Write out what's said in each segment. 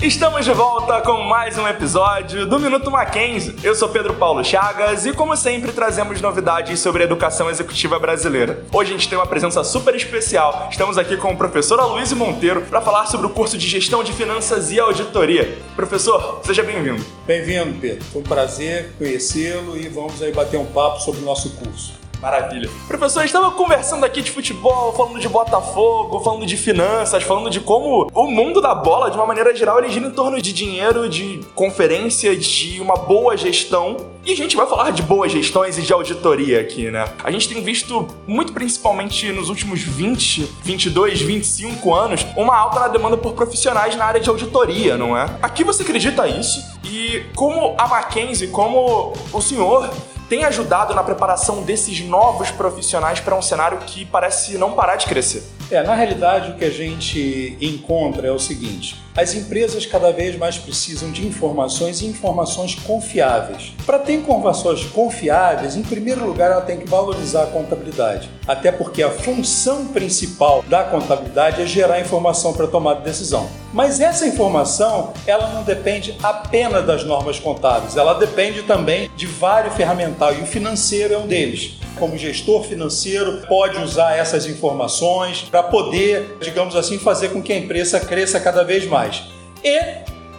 Estamos de volta com mais um episódio do Minuto Mackenzie. Eu sou Pedro Paulo Chagas e, como sempre, trazemos novidades sobre a educação executiva brasileira. Hoje a gente tem uma presença super especial. Estamos aqui com o professor Aloysio Monteiro para falar sobre o curso de Gestão de Finanças e Auditoria. Professor, seja bem-vindo. Bem-vindo, Pedro. Foi um prazer conhecê-lo e vamos aí bater um papo sobre o nosso curso. Maravilha. Professor, estava conversando aqui de futebol, falando de Botafogo, falando de finanças, falando de como o mundo da bola, de uma maneira geral, ele gira em torno de dinheiro, de conferência, de uma boa gestão. E a gente vai falar de boas gestões e de auditoria aqui, né? A gente tem visto, muito principalmente nos últimos 20, 22, 25 anos, uma alta na demanda por profissionais na área de auditoria, não é? Aqui você acredita isso? E como a Mackenzie, como o senhor tem ajudado na preparação desses novos profissionais para um cenário que parece não parar de crescer? É, na realidade, o que a gente encontra é o seguinte: as empresas cada vez mais precisam de informações e informações confiáveis. Para ter informações confiáveis, em primeiro lugar, ela tem que valorizar a contabilidade. Até porque a função principal da contabilidade é gerar informação para tomar decisão. Mas essa informação, ela não depende apenas das normas contábeis, ela depende também de vários ferramental e o financeiro é um deles como gestor financeiro, pode usar essas informações para poder, digamos assim, fazer com que a empresa cresça cada vez mais. E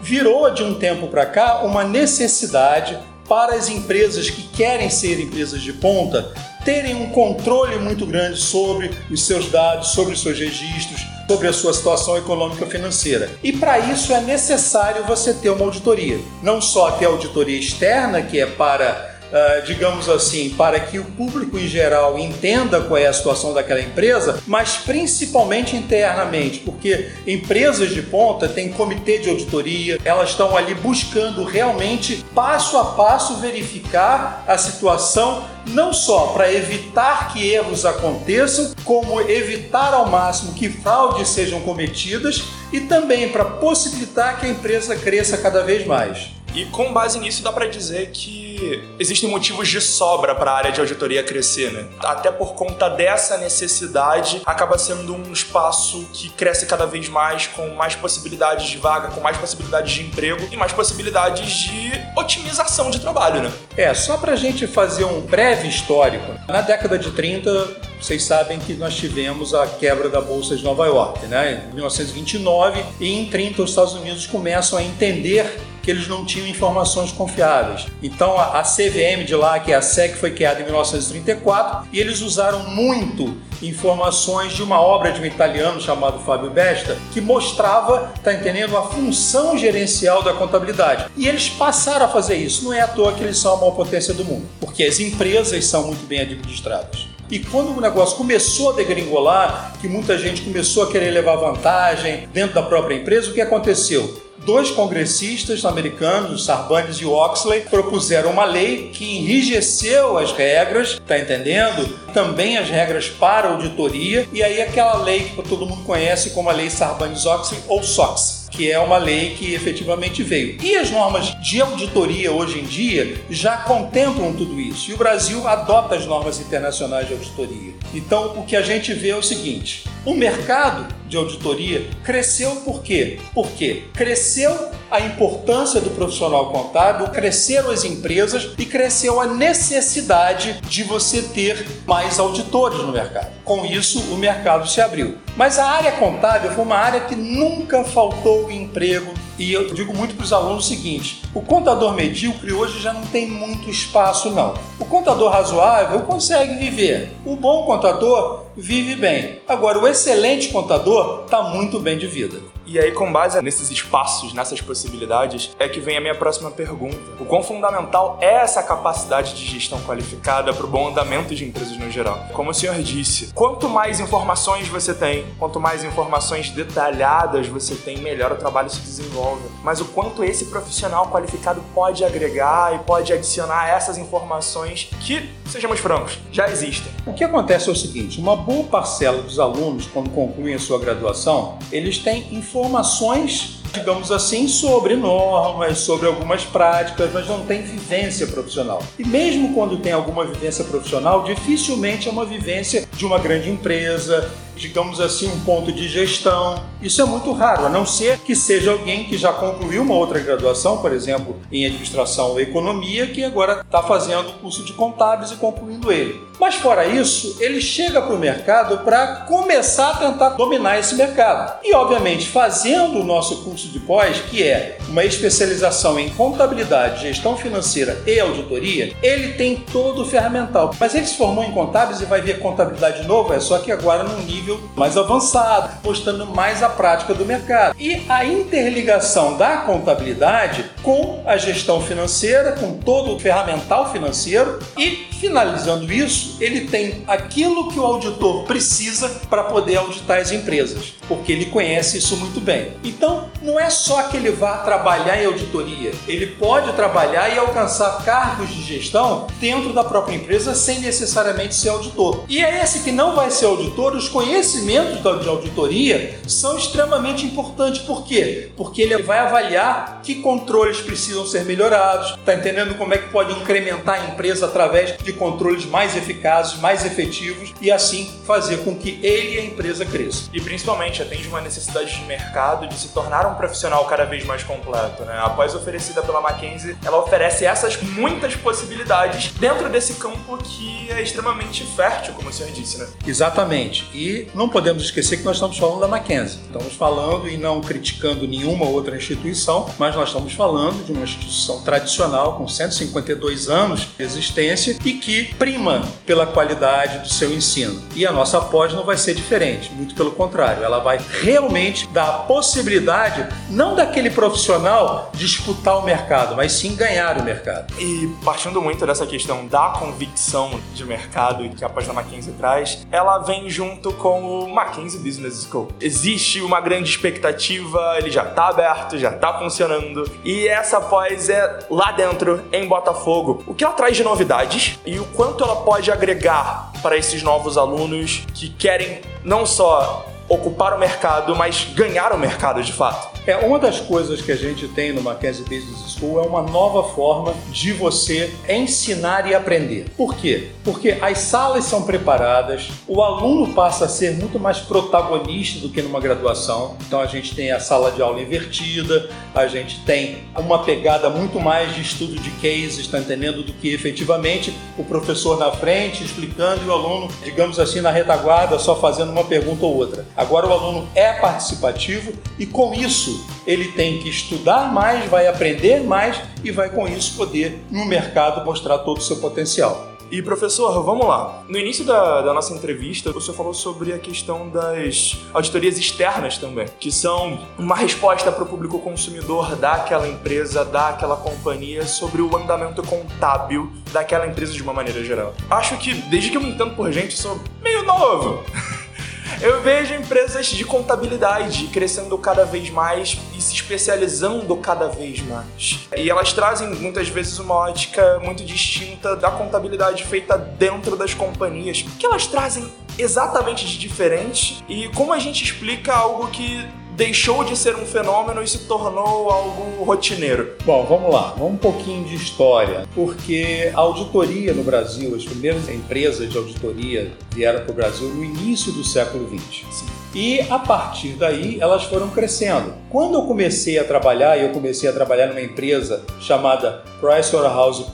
virou de um tempo para cá uma necessidade para as empresas que querem ser empresas de ponta terem um controle muito grande sobre os seus dados, sobre os seus registros, sobre a sua situação econômica financeira. E para isso é necessário você ter uma auditoria. Não só ter auditoria externa, que é para Uh, digamos assim, para que o público em geral entenda qual é a situação daquela empresa, mas principalmente internamente, porque empresas de ponta têm comitê de auditoria, elas estão ali buscando realmente passo a passo verificar a situação, não só para evitar que erros aconteçam, como evitar ao máximo que fraudes sejam cometidas e também para possibilitar que a empresa cresça cada vez mais. E com base nisso dá para dizer que existem motivos de sobra para a área de auditoria crescer, né? Até por conta dessa necessidade, acaba sendo um espaço que cresce cada vez mais, com mais possibilidades de vaga, com mais possibilidades de emprego e mais possibilidades de otimização de trabalho, né? É, só para a gente fazer um breve histórico, na década de 30, vocês sabem que nós tivemos a quebra da Bolsa de Nova York, né? Em 1929, e em 30 os Estados Unidos começam a entender que eles não tinham informações confiáveis. Então a, CVM de lá, que é a SEC, foi criada em 1934 e eles usaram muito informações de uma obra de um italiano chamado Fábio Besta, que mostrava, tá entendendo, a função gerencial da contabilidade. E eles passaram a fazer isso. Não é à toa que eles são a maior potência do mundo, porque as empresas são muito bem administradas. E quando o negócio começou a degringolar, que muita gente começou a querer levar vantagem dentro da própria empresa, o que aconteceu? dois congressistas americanos, Sarbanes e Oxley, propuseram uma lei que enrijeceu as regras, tá entendendo? Também as regras para auditoria, e aí aquela lei que todo mundo conhece como a lei Sarbanes-Oxley ou SOX que é uma lei que efetivamente veio. E as normas de auditoria hoje em dia já contemplam tudo isso. E o Brasil adota as normas internacionais de auditoria. Então, o que a gente vê é o seguinte: o mercado de auditoria cresceu por quê? Porque cresceu a importância do profissional contábil, cresceram as empresas e cresceu a necessidade de você ter mais auditores no mercado. Com isso, o mercado se abriu. Mas a área contábil foi uma área que nunca faltou emprego. E eu digo muito para os alunos o seguinte: o contador medíocre hoje já não tem muito espaço, não. O contador razoável consegue viver. O bom contador vive bem. Agora, o excelente contador está muito bem de vida. E aí, com base nesses espaços, nessas possibilidades, é que vem a minha próxima pergunta. O quão fundamental é essa capacidade de gestão qualificada para o bom andamento de empresas no geral? Como o senhor disse, quanto mais informações você tem, quanto mais informações detalhadas você tem, melhor o trabalho se desenvolve. Mas o quanto esse profissional qualificado pode agregar e pode adicionar essas informações que, sejamos francos, já existem. O que acontece é o seguinte: uma boa parcela dos alunos, quando concluem a sua graduação, eles têm informações informações, digamos assim, sobre normas, sobre algumas práticas, mas não tem vivência profissional. E mesmo quando tem alguma vivência profissional, dificilmente é uma vivência de uma grande empresa, digamos assim, um ponto de gestão. Isso é muito raro, a não ser que seja alguém que já concluiu uma outra graduação, por exemplo, em administração ou economia, que agora está fazendo o curso de contábeis e concluindo ele. Mas fora isso, ele chega para o mercado para começar a tentar dominar esse mercado. E obviamente, fazendo o nosso curso de pós, que é uma especialização em contabilidade, gestão financeira e auditoria, ele tem todo o ferramental. Mas ele se formou em contábeis e vai ver contabilidade nova, é só que agora num nível mais avançado, mostrando mais a prática do mercado. E a interligação da contabilidade com a gestão financeira, com todo o ferramental financeiro e finalizando isso, ele tem aquilo que o auditor precisa para poder auditar as empresas, porque ele conhece isso muito bem. Então, não é só que ele vá trabalhar em auditoria, ele pode trabalhar e alcançar cargos de gestão dentro da própria empresa sem necessariamente ser auditor. E é esse que não vai ser auditor, os conhecimentos de auditoria são extremamente importantes. Por quê? Porque ele vai avaliar que controles precisam ser melhorados, está entendendo como é que pode incrementar a empresa através de controles mais eficazes, mais efetivos e assim fazer com que ele e a empresa cresçam. E principalmente atende uma necessidade de mercado de se tornar um profissional cada vez mais completo. Né? Após oferecida pela Mackenzie, ela oferece essas muitas possibilidades dentro desse campo que é extremamente fértil, como o senhor disse. Né? Exatamente. E não podemos esquecer que nós estamos falando da Mackenzie. Estamos falando e não criticando nenhuma outra instituição, mas nós estamos falando de uma instituição tradicional com 152 anos de existência e que prima pela qualidade do seu ensino. E a nossa pós não vai ser diferente, muito pelo contrário, ela vai realmente dar a possibilidade não daquele profissional disputar o mercado, mas sim ganhar o mercado. E partindo muito dessa questão da convicção de mercado que a pós da Mackenzie traz, ela vem junto com o Mackenzie Business School. Existe uma grande expectativa, ele já está aberto, já está funcionando, e essa pós é lá dentro, em Botafogo. O que ela traz de novidades e o quanto ela pode agregar para esses novos alunos que querem não só ocupar o mercado, mas ganhar o mercado de fato. É uma das coisas que a gente tem no Mackenzie Business School é uma nova forma de você ensinar e aprender. Por quê? Porque as salas são preparadas, o aluno passa a ser muito mais protagonista do que numa graduação. Então a gente tem a sala de aula invertida, a gente tem uma pegada muito mais de estudo de cases, está entendendo do que efetivamente o professor na frente explicando e o aluno, digamos assim, na retaguarda só fazendo uma pergunta ou outra. Agora o aluno é participativo e com isso ele tem que estudar mais, vai aprender mais e vai com isso poder no mercado mostrar todo o seu potencial. E professor, vamos lá. No início da, da, nossa entrevista, o senhor falou sobre a questão das auditorias externas também, que são uma resposta para o público consumidor daquela empresa, daquela companhia, sobre o andamento contábil daquela empresa de uma maneira geral. Acho que, desde que eu me entendo por gente, sou meio novo. Eu vejo empresas de contabilidade crescendo cada vez mais e se especializando cada vez mais. E elas trazem muitas vezes uma ótica muito distinta da contabilidade feita dentro das companhias. Que elas trazem exatamente de diferente e como a gente explica algo que deixou de ser um fenômeno e se tornou algo rotineiro? Bom, vamos lá, vamos um pouquinho de história, porque a auditoria no Brasil, as primeiras empresas de auditoria vieram para o Brasil no início do século XX. Sim. E a partir daí elas foram crescendo. Quando eu comecei a trabalhar, eu comecei a trabalhar numa empresa chamada Pricewaterhouse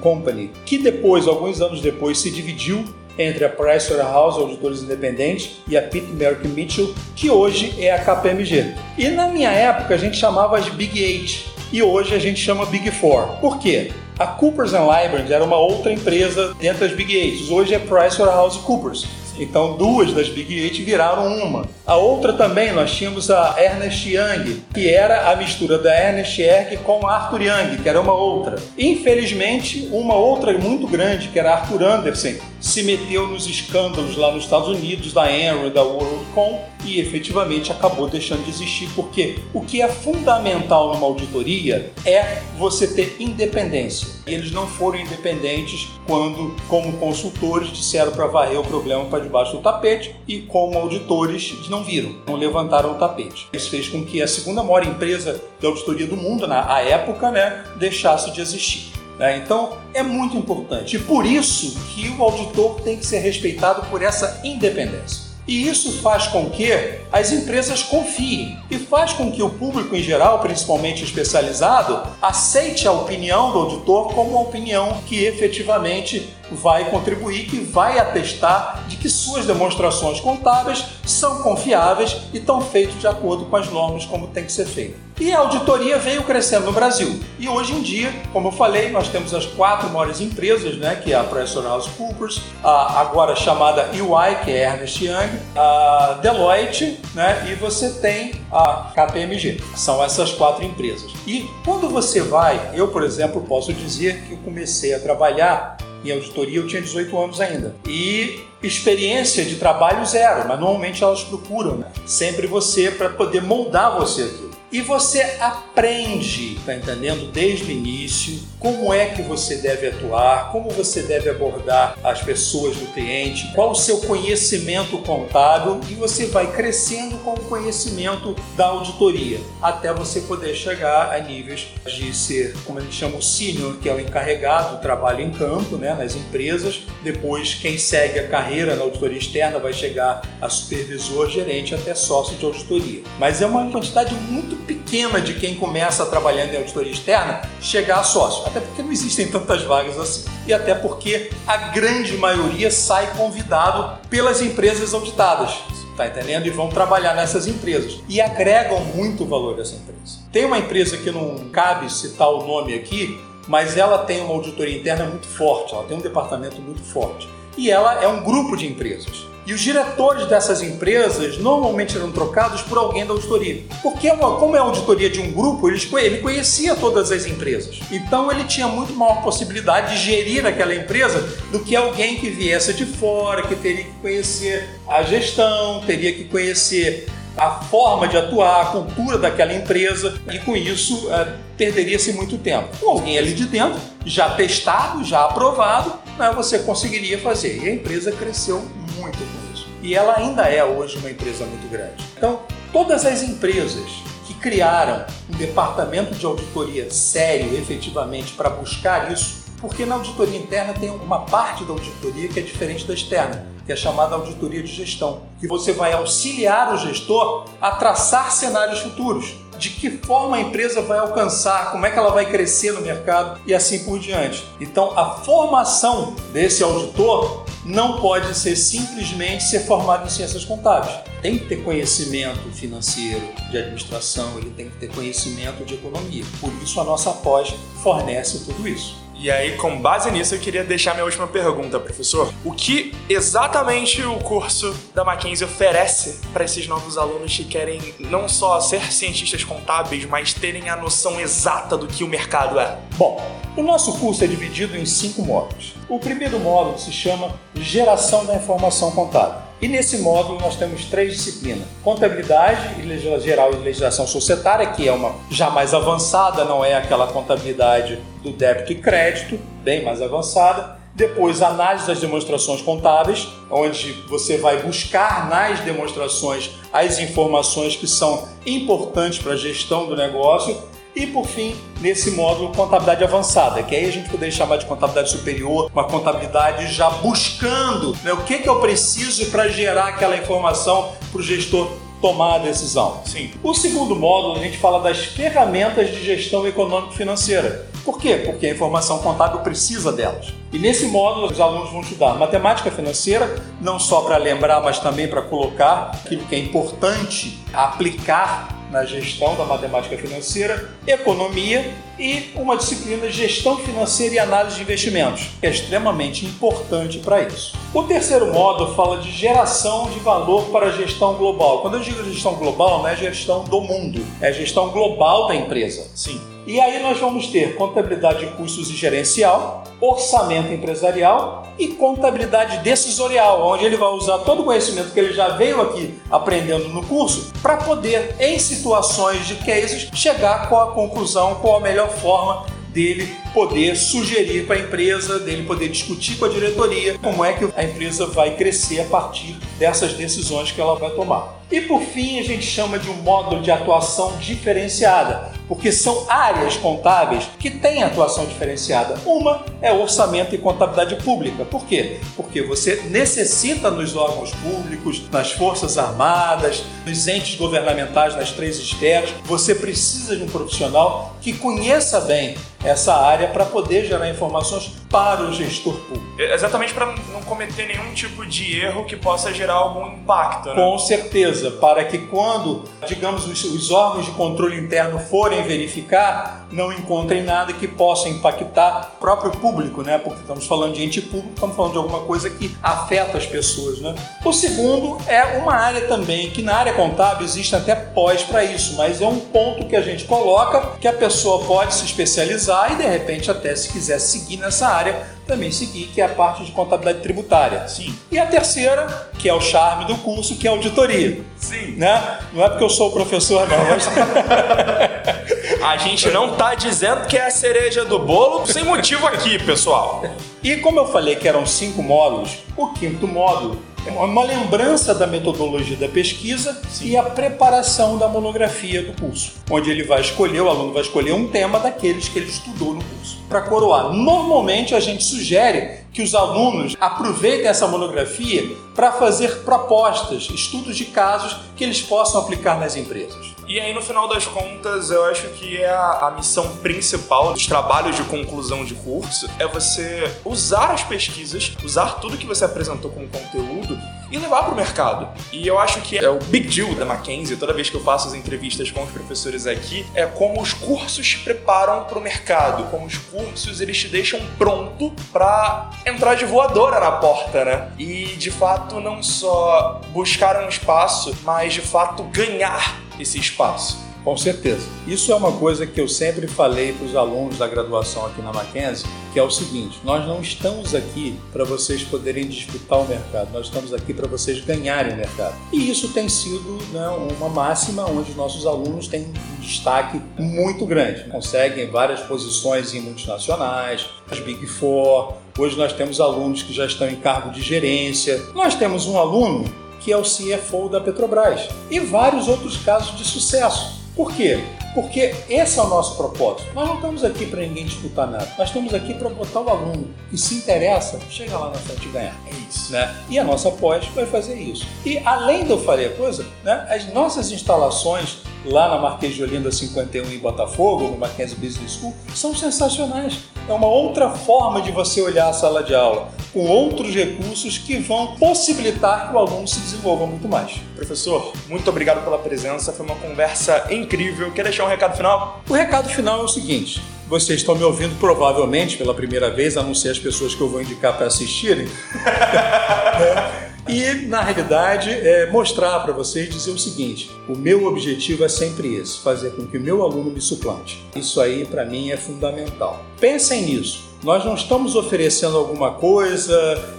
Company, que depois, alguns anos depois, se dividiu entre a Pricewaterhouse, auditores independentes, e a Pitt Merrick Mitchell, que hoje é a KPMG. E na minha época a gente chamava as Big Eight e hoje a gente chama Big Four. Por quê? A Coopers Lybrand era uma outra empresa dentro das Big Eight. Hoje é PricewaterhouseCoopers. Então duas das Big Eight viraram uma. A outra também nós tínhamos a Ernest Young, que era a mistura da Ernest Young com a Arthur Young, que era uma outra. Infelizmente, uma outra muito grande, que era Arthur Anderson, se meteu nos escândalos lá nos Estados Unidos, da Enron da WorldCom, e efetivamente acabou deixando de existir, porque o que é fundamental numa auditoria é você ter independência. Eles não foram independentes quando, como consultores, disseram para varrer o problema para debaixo do tapete e como auditores não viram, não levantaram o tapete. Isso fez com que a segunda maior empresa de auditoria do mundo, na época, né, deixasse de existir. Né? Então é muito importante. E por isso que o auditor tem que ser respeitado por essa independência. E isso faz com que as empresas confiem e faz com que o público em geral, principalmente especializado, aceite a opinião do auditor como uma opinião que efetivamente vai contribuir, que vai atestar de que suas demonstrações contábeis são confiáveis e estão feitas de acordo com as normas como tem que ser feito. E a auditoria veio crescendo no Brasil. E hoje em dia, como eu falei, nós temos as quatro maiores empresas, né, que é a PricewaterhouseCoopers, a agora chamada EY, que é Ernest Young, a Deloitte, né, e você tem a KPMG. São essas quatro empresas. E quando você vai, eu, por exemplo, posso dizer que eu comecei a trabalhar em auditoria eu tinha 18 anos ainda. E experiência de trabalho zero, mas normalmente elas procuram né? sempre você para poder moldar você aqui. E você aprende, tá entendendo, desde o início, como é que você deve atuar, como você deve abordar as pessoas do cliente, qual o seu conhecimento contábil e você vai crescendo com o conhecimento da auditoria, até você poder chegar a níveis de ser, como a gente chama, o senior, que é o encarregado do trabalho em campo, né, nas empresas. Depois, quem segue a carreira na auditoria externa vai chegar a supervisor, gerente, até sócio de auditoria. Mas é uma quantidade muito pequena de quem começa trabalhando em auditoria externa chegar a sócio. Até porque não existem tantas vagas assim. E até porque a grande maioria sai convidado pelas empresas auditadas. Tá entendendo? E vão trabalhar nessas empresas. E agregam muito valor dessa empresa. Tem uma empresa que não cabe citar o nome aqui, mas ela tem uma auditoria interna muito forte, ela tem um departamento muito forte. E ela é um grupo de empresas. E os diretores dessas empresas normalmente eram trocados por alguém da auditoria. Porque, como é a auditoria de um grupo, ele conhecia todas as empresas. Então, ele tinha muito maior possibilidade de gerir aquela empresa do que alguém que viesse de fora, que teria que conhecer a gestão, teria que conhecer a forma de atuar, a cultura daquela empresa e com isso é, perderia-se muito tempo. Com alguém ali de dentro, já testado, já aprovado, né, você conseguiria fazer. E a empresa cresceu muito com isso. E ela ainda é hoje uma empresa muito grande. Então, todas as empresas que criaram um departamento de auditoria sério, efetivamente, para buscar isso, porque na auditoria interna tem uma parte da auditoria que é diferente da externa, que é chamada auditoria de gestão, que você vai auxiliar o gestor a traçar cenários futuros de que forma a empresa vai alcançar, como é que ela vai crescer no mercado e assim por diante. Então, a formação desse auditor não pode ser simplesmente ser formado em ciências contábeis. Tem que ter conhecimento financeiro, de administração, ele tem que ter conhecimento de economia. Por isso, a nossa pós fornece tudo isso. E aí, com base nisso, eu queria deixar minha última pergunta, professor. O que exatamente o curso da Mackenzie oferece para esses novos alunos que querem não só ser cientistas contábeis, mas terem a noção exata do que o mercado é? Bom, o nosso curso é dividido em cinco módulos. O primeiro módulo se chama Geração da Informação Contábil. E nesse módulo nós temos três disciplinas: contabilidade geral e legislação societária, que é uma já mais avançada, não é aquela contabilidade do débito e crédito, bem mais avançada. Depois, análise das demonstrações contábeis, onde você vai buscar nas demonstrações as informações que são importantes para a gestão do negócio e por fim, nesse módulo, contabilidade avançada, que aí a gente poderia chamar de contabilidade superior, uma contabilidade já buscando né, o que, que eu preciso para gerar aquela informação para o gestor tomar a decisão. Sim. O segundo módulo, a gente fala das ferramentas de gestão econômico-financeira. Por quê? Porque a informação contábil precisa delas. E nesse módulo, os alunos vão estudar matemática financeira, não só para lembrar, mas também para colocar aquilo que é importante aplicar na gestão da matemática financeira, economia e uma disciplina gestão financeira e análise de investimentos, que é extremamente importante para isso. O terceiro módulo fala de geração de valor para a gestão global. Quando eu digo gestão global, não é gestão do mundo, é gestão global da empresa. Sim. E aí nós vamos ter contabilidade de custos e gerencial, orçamento empresarial e contabilidade decisorial, onde ele vai usar todo o conhecimento que ele já veio aqui aprendendo no curso para poder, em situações de cases, chegar com a conclusão qual a melhor forma dele poder sugerir para a empresa, dele poder discutir com a diretoria como é que a empresa vai crescer a partir dessas decisões que ela vai tomar. E por fim, a gente chama de um módulo de atuação diferenciada, porque são áreas contábeis que têm atuação diferenciada. Uma é orçamento e contabilidade pública. Por quê? Porque você necessita nos órgãos públicos, nas forças armadas, nos entes governamentais, nas três esferas, você precisa de um profissional que conheça bem essa área para poder gerar informações para o gestor público. Exatamente para não cometer nenhum tipo de erro que possa gerar algum impacto. Né? Com certeza, para que quando, digamos, os, os órgãos de controle interno forem verificar, não encontrem nada que possa impactar o próprio público, né? Porque estamos falando de ente público, estamos falando de alguma coisa que afeta as pessoas, né? O segundo é uma área também que na área contábil existe até pós para isso, mas é um ponto que a gente coloca que a pessoa pode se especializar e de repente até se quiser seguir nessa área, também seguir, que é a parte de contabilidade tributária. Sim. E a terceira, que é o charme do curso, que é auditoria. Sim. Né? Não é porque eu sou o professor, não, mas. a gente não tá dizendo que é a cereja do bolo sem motivo aqui, pessoal. E como eu falei que eram cinco módulos, o quinto módulo é uma lembrança da metodologia da pesquisa Sim. e a preparação da monografia do curso, onde ele vai escolher, o aluno vai escolher um tema daqueles que ele estudou no curso. Para coroar, normalmente a gente sugere que os alunos aproveitem essa monografia para fazer propostas, estudos de casos que eles possam aplicar nas empresas. E aí, no final das contas, eu acho que é a, a, missão principal dos trabalhos de conclusão de curso é você usar as pesquisas, usar tudo que você apresentou como conteúdo e levar para o mercado. E eu acho que é o big deal da Mackenzie, toda vez que eu faço as entrevistas com os professores aqui, é como os cursos te preparam para o mercado, como os cursos eles te deixam pronto para entrar de voadora na porta, né? E de fato não só buscar um espaço, mas de fato ganhar esse espaço. Com certeza. Isso é uma coisa que eu sempre falei para os alunos da graduação aqui na Mackenzie, que é o seguinte: nós não estamos aqui para vocês poderem disputar o mercado, nós estamos aqui para vocês ganharem o mercado. E isso tem sido né, uma máxima onde nossos alunos têm um destaque muito grande. Conseguem várias posições em multinacionais, as Big Four. Hoje nós temos alunos que já estão em cargo de gerência. Nós temos um aluno que é o CFO da Petrobras e vários outros casos de sucesso. Por quê? Porque esse é o nosso propósito. Nós não estamos aqui para ninguém disputar nada. Nós estamos aqui para botar o aluno que se interessa, chega lá na frente e ganhar. É isso. Né? E a nossa pós vai fazer isso. E além de eu falar a coisa, né, as nossas instalações lá na Marquês de Olinda 51 em Botafogo, no Mackenzie Business School, são sensacionais. É uma outra forma de você olhar a sala de aula, com outros recursos que vão possibilitar que o aluno se desenvolva muito mais. Professor, muito obrigado pela presença, foi uma conversa incrível. Quer deixar um recado final? O recado final é o seguinte: vocês estão me ouvindo provavelmente pela primeira vez, a não ser as pessoas que eu vou indicar para assistirem. E, na realidade, é mostrar para vocês dizer o seguinte: o meu objetivo é sempre esse, fazer com que o meu aluno me suplante. Isso aí, para mim, é fundamental. Pensem nisso. Nós não estamos oferecendo alguma coisa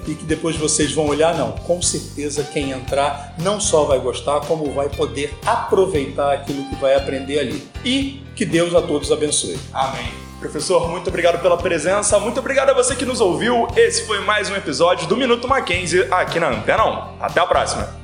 e que depois vocês vão olhar, não. Com certeza, quem entrar não só vai gostar, como vai poder aproveitar aquilo que vai aprender ali. E que Deus a todos abençoe. Amém. Professor, muito obrigado pela presença, muito obrigado a você que nos ouviu. Esse foi mais um episódio do Minuto Mackenzie aqui na 1. Até a próxima!